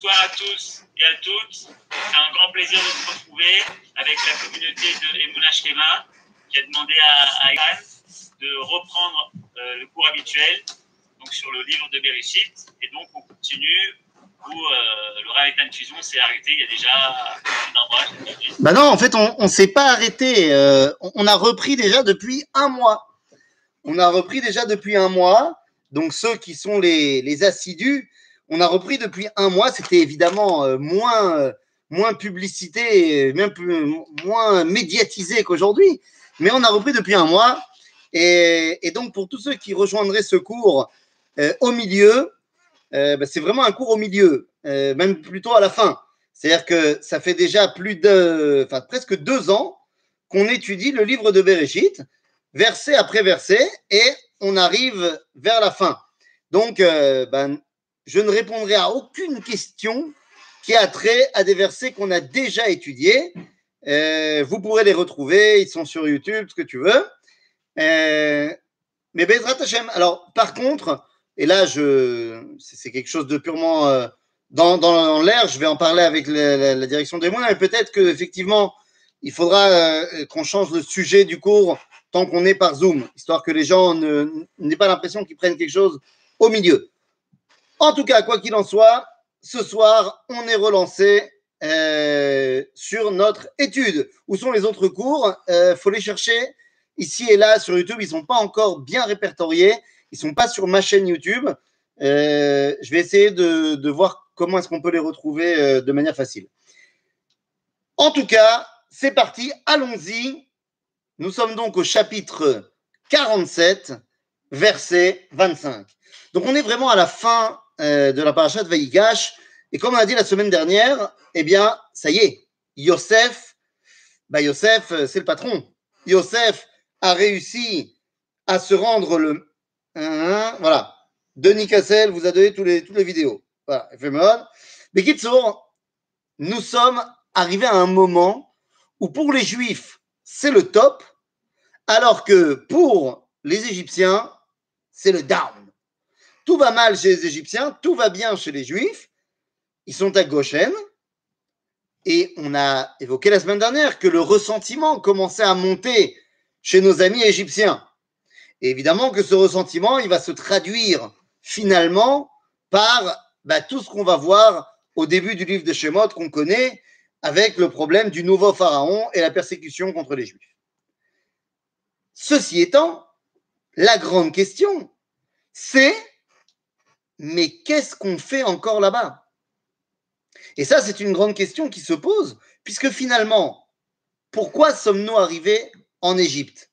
Bonsoir à tous et à toutes. C'est un grand plaisir de se retrouver avec la communauté de Emouna Shkema qui a demandé à, Iran de reprendre euh, le cours habituel donc sur le livre de Bereshit. Et donc, on continue où euh, le Raïtan Fusion s'est arrêté il y a déjà plus d'un mois. Bah non, en fait, on ne s'est pas arrêté. Euh, on a repris déjà depuis un mois. On a repris déjà depuis un mois. Donc, ceux qui sont les assidus, on a repris depuis un mois. C'était évidemment euh, moins, euh, moins publicité, même plus, moins médiatisé qu'aujourd'hui. Mais on a repris depuis un mois. Et, donc, pour tous ceux qui rejoindraient ce cours euh, au milieu, bah, c'est vraiment un cours au milieu, même plutôt à la fin. C'est-à-dire que ça fait déjà plus de, presque deux ans qu'on étudie le livre de Bereshit, verset après verset, et on arrive vers la fin. Donc, ben, je ne répondrai à aucune question qui a trait à des versets qu'on a déjà étudiés. Euh, vous pourrez les retrouver, ils sont sur YouTube, ce que tu veux. Euh, mais Bezrat Hashem. Alors, par contre, et là, c'est quelque chose de purement euh, dans, l'air. Je vais en parler avec la, la- direction des moyens. Et peut-être que effectivement, il faudra qu'on change le sujet du cours tant qu'on est par Zoom, histoire que les gens n'aient pas l'impression qu'ils prennent quelque chose au milieu. En tout cas, quoi qu'il en soit, ce soir, on est relancé euh, sur notre étude. Où sont les autres cours? Il faut les chercher ici et là sur YouTube. Ils ne sont pas encore bien répertoriés. Ils ne sont pas sur ma chaîne YouTube. Euh, je vais essayer de, de voir comment est-ce qu'on peut les retrouver euh, de manière facile. En tout cas, c'est parti, allons-y. Nous sommes donc au chapitre 47, verset 25. Donc on est vraiment à la fin euh, de la paracha de Vaïgash. Et comme on a dit la semaine dernière, eh bien, ça y est, Yosef, bah Yosef, euh, c'est le patron. Yosef a réussi à se rendre le... Hein, voilà. Denis Cassel vous a donné tous les, toutes les vidéos. Voilà, éphéméride. Mais Kitsour, nous sommes arrivés à un moment où pour les Juifs, c'est le top, alors que pour les Égyptiens, c'est le down. Tout va mal chez les Égyptiens, tout va bien chez les Juifs. Ils sont à Goshen. Et on a évoqué la semaine dernière que le ressentiment commençait à monter chez nos amis égyptiens. Et évidemment que ce ressentiment, il va se traduire finalement par bah, tout ce qu'on va voir au début du livre de Shemot qu'on connaît avec le problème du nouveau pharaon et la persécution contre les Juifs. Ceci étant, la grande question, c'est mais qu'est-ce qu'on fait encore là-bas? Et ça, c'est une grande question qui se pose, puisque finalement, pourquoi sommes-nous arrivés en Égypte?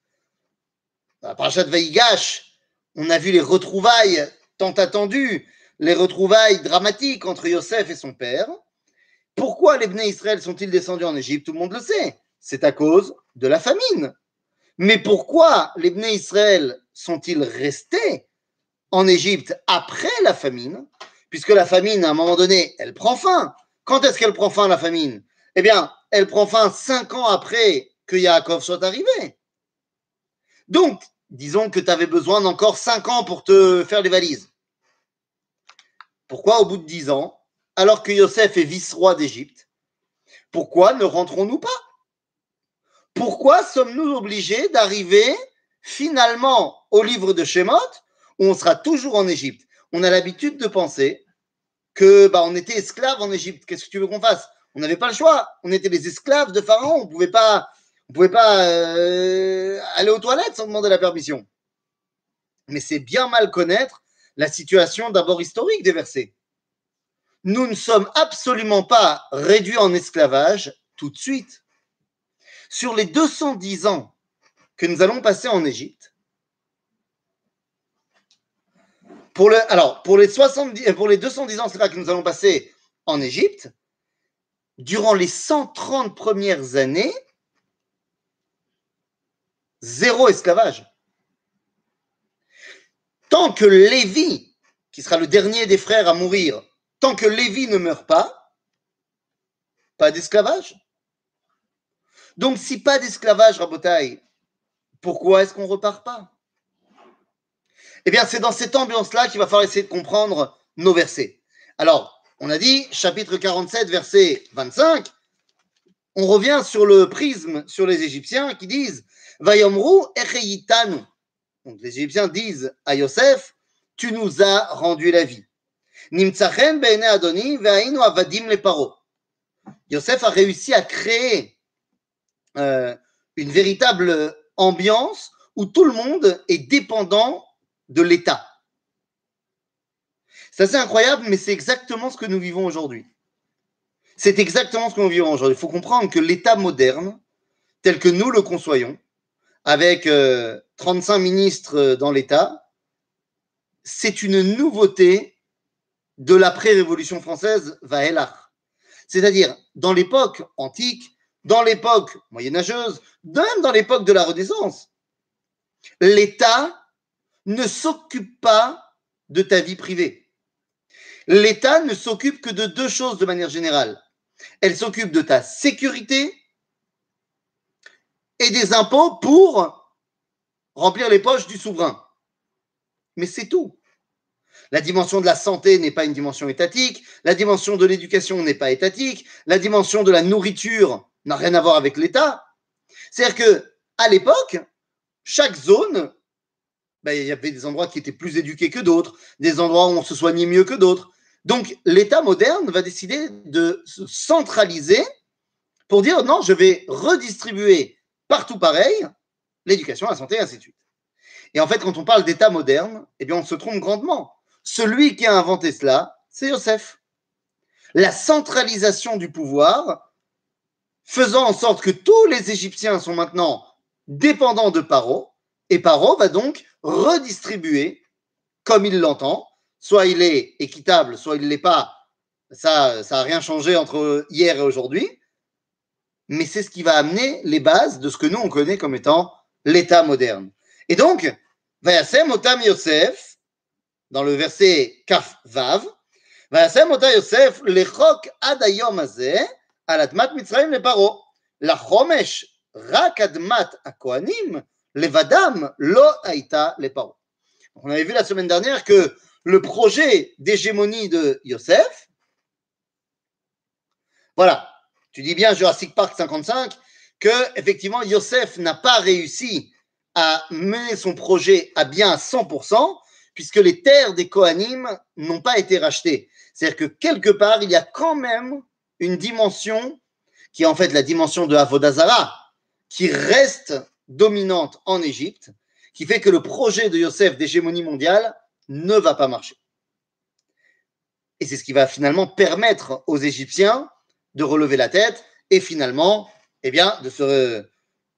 Dans la parachat Vaïgash, on a vu les retrouvailles tant attendues, les retrouvailles dramatiques entre Yosef et son père. Pourquoi les Bnei Israël sont-ils descendus en Égypte? Tout le monde le sait. C'est à cause de la famine. Mais pourquoi les Bnei Israël sont-ils restés en Égypte après la famine Puisque la famine, à un moment donné, elle prend fin. Quand est-ce qu'elle prend fin, la famine? Eh bien, elle prend fin cinq ans après que Yaakov soit arrivé. Donc, disons que tu avais besoin d'encore cinq ans pour te faire les valises. Pourquoi au bout de dix ans, alors que Yosef est vice-roi d'Égypte, pourquoi ne rentrons-nous pas? Pourquoi sommes-nous obligés d'arriver finalement au livre de Shemot où on sera toujours en Égypte On a l'habitude de penser que bah, on était esclaves en Égypte. Qu'est-ce que tu veux qu'on fasse? On n'avait pas le choix. On était les esclaves de Pharaon. On pouvait pas, on pouvait pas euh, aller aux toilettes sans demander la permission. Mais c'est bien mal connaître la situation d'abord historique des versets. Nous ne sommes absolument pas réduits en esclavage tout de suite. Sur les 210 ans que nous allons passer en Égypte, pour alors, pour les, 70, pour les 210 ans que nous allons passer en Égypte, durant les 130 premières années, zéro esclavage. Tant que Lévi, qui sera le dernier des frères à mourir, tant que Lévi ne meurt pas, pas d'esclavage. Donc, si pas d'esclavage, Rabotaï, pourquoi est-ce qu'on repart pas? Eh bien, c'est dans cette ambiance-là qu'il va falloir essayer de comprendre nos versets. Alors, on a dit, chapitre 47, verset 25, on revient sur le prisme sur les Égyptiens qui disent Vayomru echeyitanu. Donc les Égyptiens disent à Yosef Tu nous as rendu la vie. Nimtsachen be'ene Adoni ve'ainu avadim le paro. Yosef a réussi à créer euh, une véritable ambiance où tout le monde est dépendant de l'État. C'est assez incroyable, mais c'est exactement ce que nous vivons aujourd'hui. C'est exactement ce que nous vivons aujourd'hui. Il faut comprendre que l'État moderne, tel que nous le conçoyons, avec 35 ministres dans l'État, c'est une nouveauté de l'après-révolution française Vahelach. C'est-à-dire, dans l'époque antique, dans l'époque moyenâgeuse, même dans l'époque de la Renaissance, l'État ne s'occupe pas de ta vie privée. L'État ne s'occupe que de deux choses de manière générale. Elle s'occupe de ta sécurité et des impôts pour remplir les poches du souverain. Mais c'est tout. La dimension de la santé n'est pas une dimension étatique, la dimension de l'éducation n'est pas étatique, la dimension de la nourriture n'a rien à voir avec l'État. C'est-à-dire que l'époque, chaque zone, ben, il y avait des endroits qui étaient plus éduqués que d'autres, des endroits où on se soignait mieux que d'autres. Donc l'État moderne va décider de se centraliser pour dire non, je vais redistribuer partout pareil l'éducation, la santé, et ainsi de suite. Et en fait, quand on parle d'État moderne, eh bien, on se trompe grandement. Celui qui a inventé cela, c'est Yosef. La centralisation du pouvoir, faisant en sorte que tous les Égyptiens sont maintenant dépendants de Paro, et Paro va donc redistribuer comme il l'entend. Soit il est équitable, soit il ne l'est pas. Ça n'a ça rien changé entre hier et aujourd'hui. Mais c'est ce qui va amener les bases de ce que nous, on connaît comme étant l'État moderne. Et donc, Yosef, dans le verset Kaf Vav, Vayasem Otam Yosef, Adayom Azeh, Alatmat le Paro, la Chomesh, Rak Admat Levadam, lo haïta les paroles. On avait vu la semaine dernière que le projet d'hégémonie de Yosef, voilà, tu dis bien Jurassic Park 55, que effectivement Yosef n'a pas réussi à mener son projet à bien à 100%, puisque les terres des Kohanim n'ont pas été rachetées. C'est-à-dire que quelque part, il y a quand même une dimension qui est en fait la dimension de Avodazara, qui reste dominante en Égypte, qui fait que le projet de Yosef d'hégémonie mondiale ne va pas marcher. Et c'est ce qui va finalement permettre aux Égyptiens de relever la tête et finalement, eh bien, de,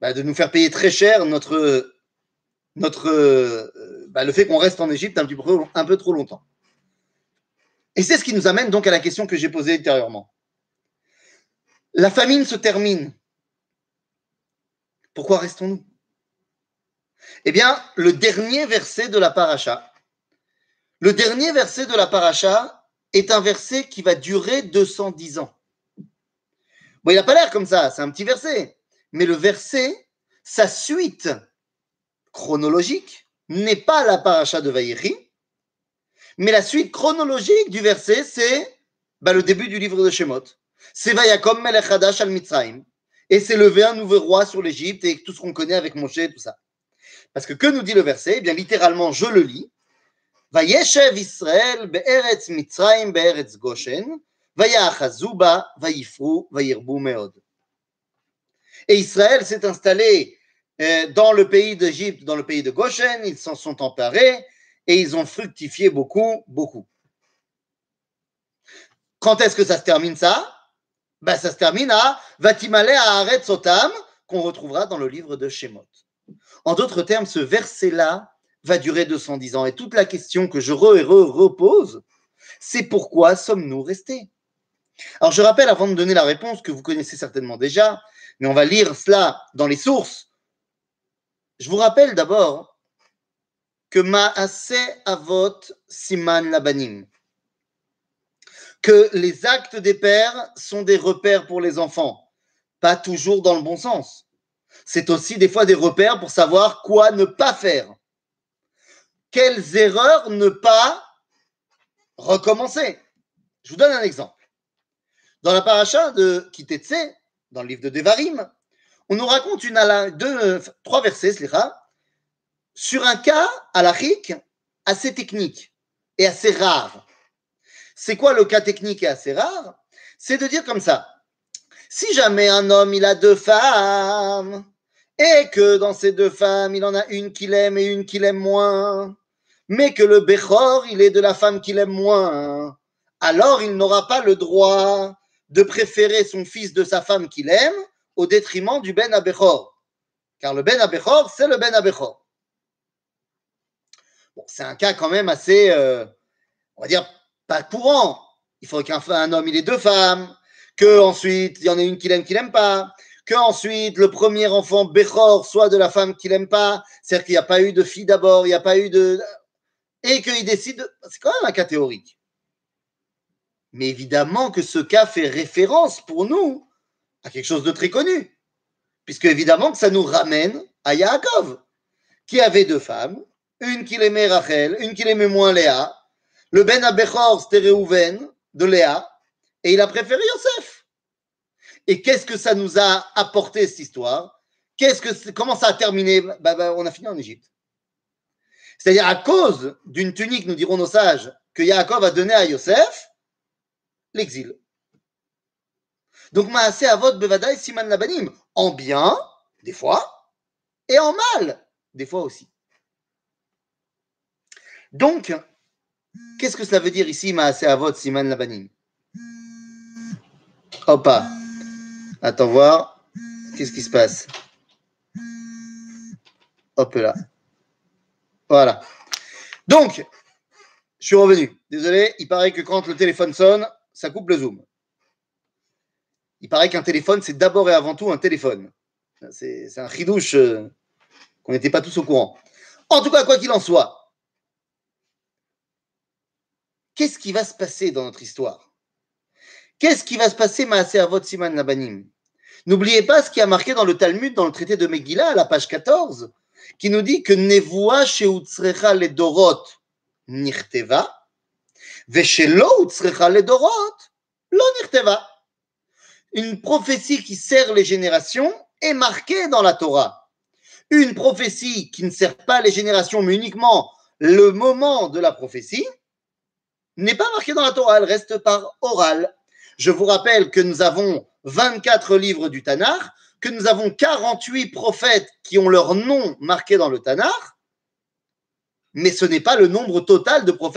bah, nous faire payer très cher notre, notre, euh, bah, le fait qu'on reste en Égypte un, peu, un peu trop longtemps. Et c'est ce qui nous amène donc à la question que j'ai posée ultérieurement. La famine se termine. Pourquoi restons-nous? Eh bien, le dernier verset de la paracha, le dernier verset de la paracha est un verset qui va durer 210 ans. Bon, il n'a pas l'air comme ça, c'est un petit verset. Mais le verset, sa suite chronologique n'est pas la paracha de Vaïri, mais la suite chronologique du verset, c'est bah, le début du livre de Shemot. C'est Vayakom Melech Hadash al Mitzrayim. Et c'est levé un nouveau roi sur l'Égypte et tout ce qu'on connaît avec Moshe et tout ça. Parce que que nous dit le verset? Eh bien, littéralement, je le lis. Israël Mitzrayim Goshen, vayifru, vayirbu meod. Et Israël s'est installé euh, dans le pays d'Égypte, dans le pays de Goshen, ils s'en sont emparés et ils ont fructifié beaucoup, beaucoup. Quand est-ce que ça se termine ça? Ben, Ça se termine à Vatimale à Sotam, qu'on retrouvera dans le livre de Shemot. En d'autres termes, ce verset-là va durer 210 ans. Et toute la question que je re re repose, c'est pourquoi sommes-nous restés? Alors je rappelle, avant de donner la réponse que vous connaissez certainement déjà, mais on va lire cela dans les sources. Je vous rappelle d'abord que Maase Avot Siman Labanim, que les actes des pères sont des repères pour les enfants, pas toujours dans le bon sens. C'est aussi des fois des repères pour savoir quoi ne pas faire, quelles erreurs ne pas recommencer. Je vous donne un exemple. Dans la paracha de Kitetse, dans le livre de Devarim, on nous raconte une deux, trois versets, sur un cas halachique assez technique et assez rare. C'est quoi le cas technique et assez rare C'est de dire comme ça. Si jamais un homme, il a deux femmes, et que dans ces deux femmes, il en a une qu'il aime et une qu'il aime moins, mais que le Bechor, il est de la femme qu'il aime moins, alors il n'aura pas le droit de préférer son fils de sa femme qu'il aime au détriment du Ben Abechor. Car le Ben Abechor, c'est le Ben Abechor. C'est un cas quand même assez, euh, on va dire, pas courant. Il faut qu'un homme, ait deux femmes, que ensuite il y en ait une qu'il aime, qu'il n'aime pas, que ensuite le premier enfant Bechor soit de la femme qu'il n'aime pas, c'est-à-dire qu'il n'y a pas eu de fille d'abord, il n'y a pas eu de. Et qu'il décide. C'est quand même un cas théorique. Mais évidemment que ce cas fait référence pour nous à quelque chose de très connu. Puisque évidemment que ça nous ramène à Yaakov, qui avait deux femmes, une qu'il aimait Rachel, une qu'il aimait moins Léa. Le Ben Abechor, c'était de Léa, et il a préféré Yosef. Et qu'est-ce que ça nous a apporté cette histoire? Qu'est-ce que comment ça a terminé? Bah, bah, On a fini en Égypte. C'est-à-dire à cause d'une tunique, nous dirons nos sages, que Yaakov a donnée à Yosef, l'exil. Donc Maasé Avot Bevadai Siman Labanim, en bien, des fois, et en mal, des fois aussi. Donc, qu'est-ce que cela veut dire ici Maasé Avot Siman Labanim? Hop Attends voir. Qu'est-ce qui se passe? Hop là. Voilà. Donc, je suis revenu. Désolé, il paraît que quand le téléphone sonne, ça coupe le zoom. Il paraît qu'un téléphone, c'est d'abord et avant tout un téléphone. C'est un ridouche euh, qu'on n'était pas tous au courant. En tout cas, quoi qu'il en soit, qu'est-ce qui va se passer dans notre histoire? Qu'est-ce qui va se passer, Maasé Avot Siman Labanim? N'oubliez pas ce qui a marqué dans le Talmud, dans le traité de Megillah, à la page 14, qui nous dit que Nevoa Sheutzrecha le Dorot Nirteva, Veshelo Utzrecha le Dorot Lo Nirteva. Une prophétie qui sert les générations est marquée dans la Torah. Une prophétie qui ne sert pas les générations, mais uniquement le moment de la prophétie, n'est pas marquée dans la Torah, elle reste par oral. Je vous rappelle que nous avons 24 livres du Tanakh, que nous avons 48 prophètes qui ont leur nom marqué dans le Tanakh, mais ce n'est pas le nombre total de prophètes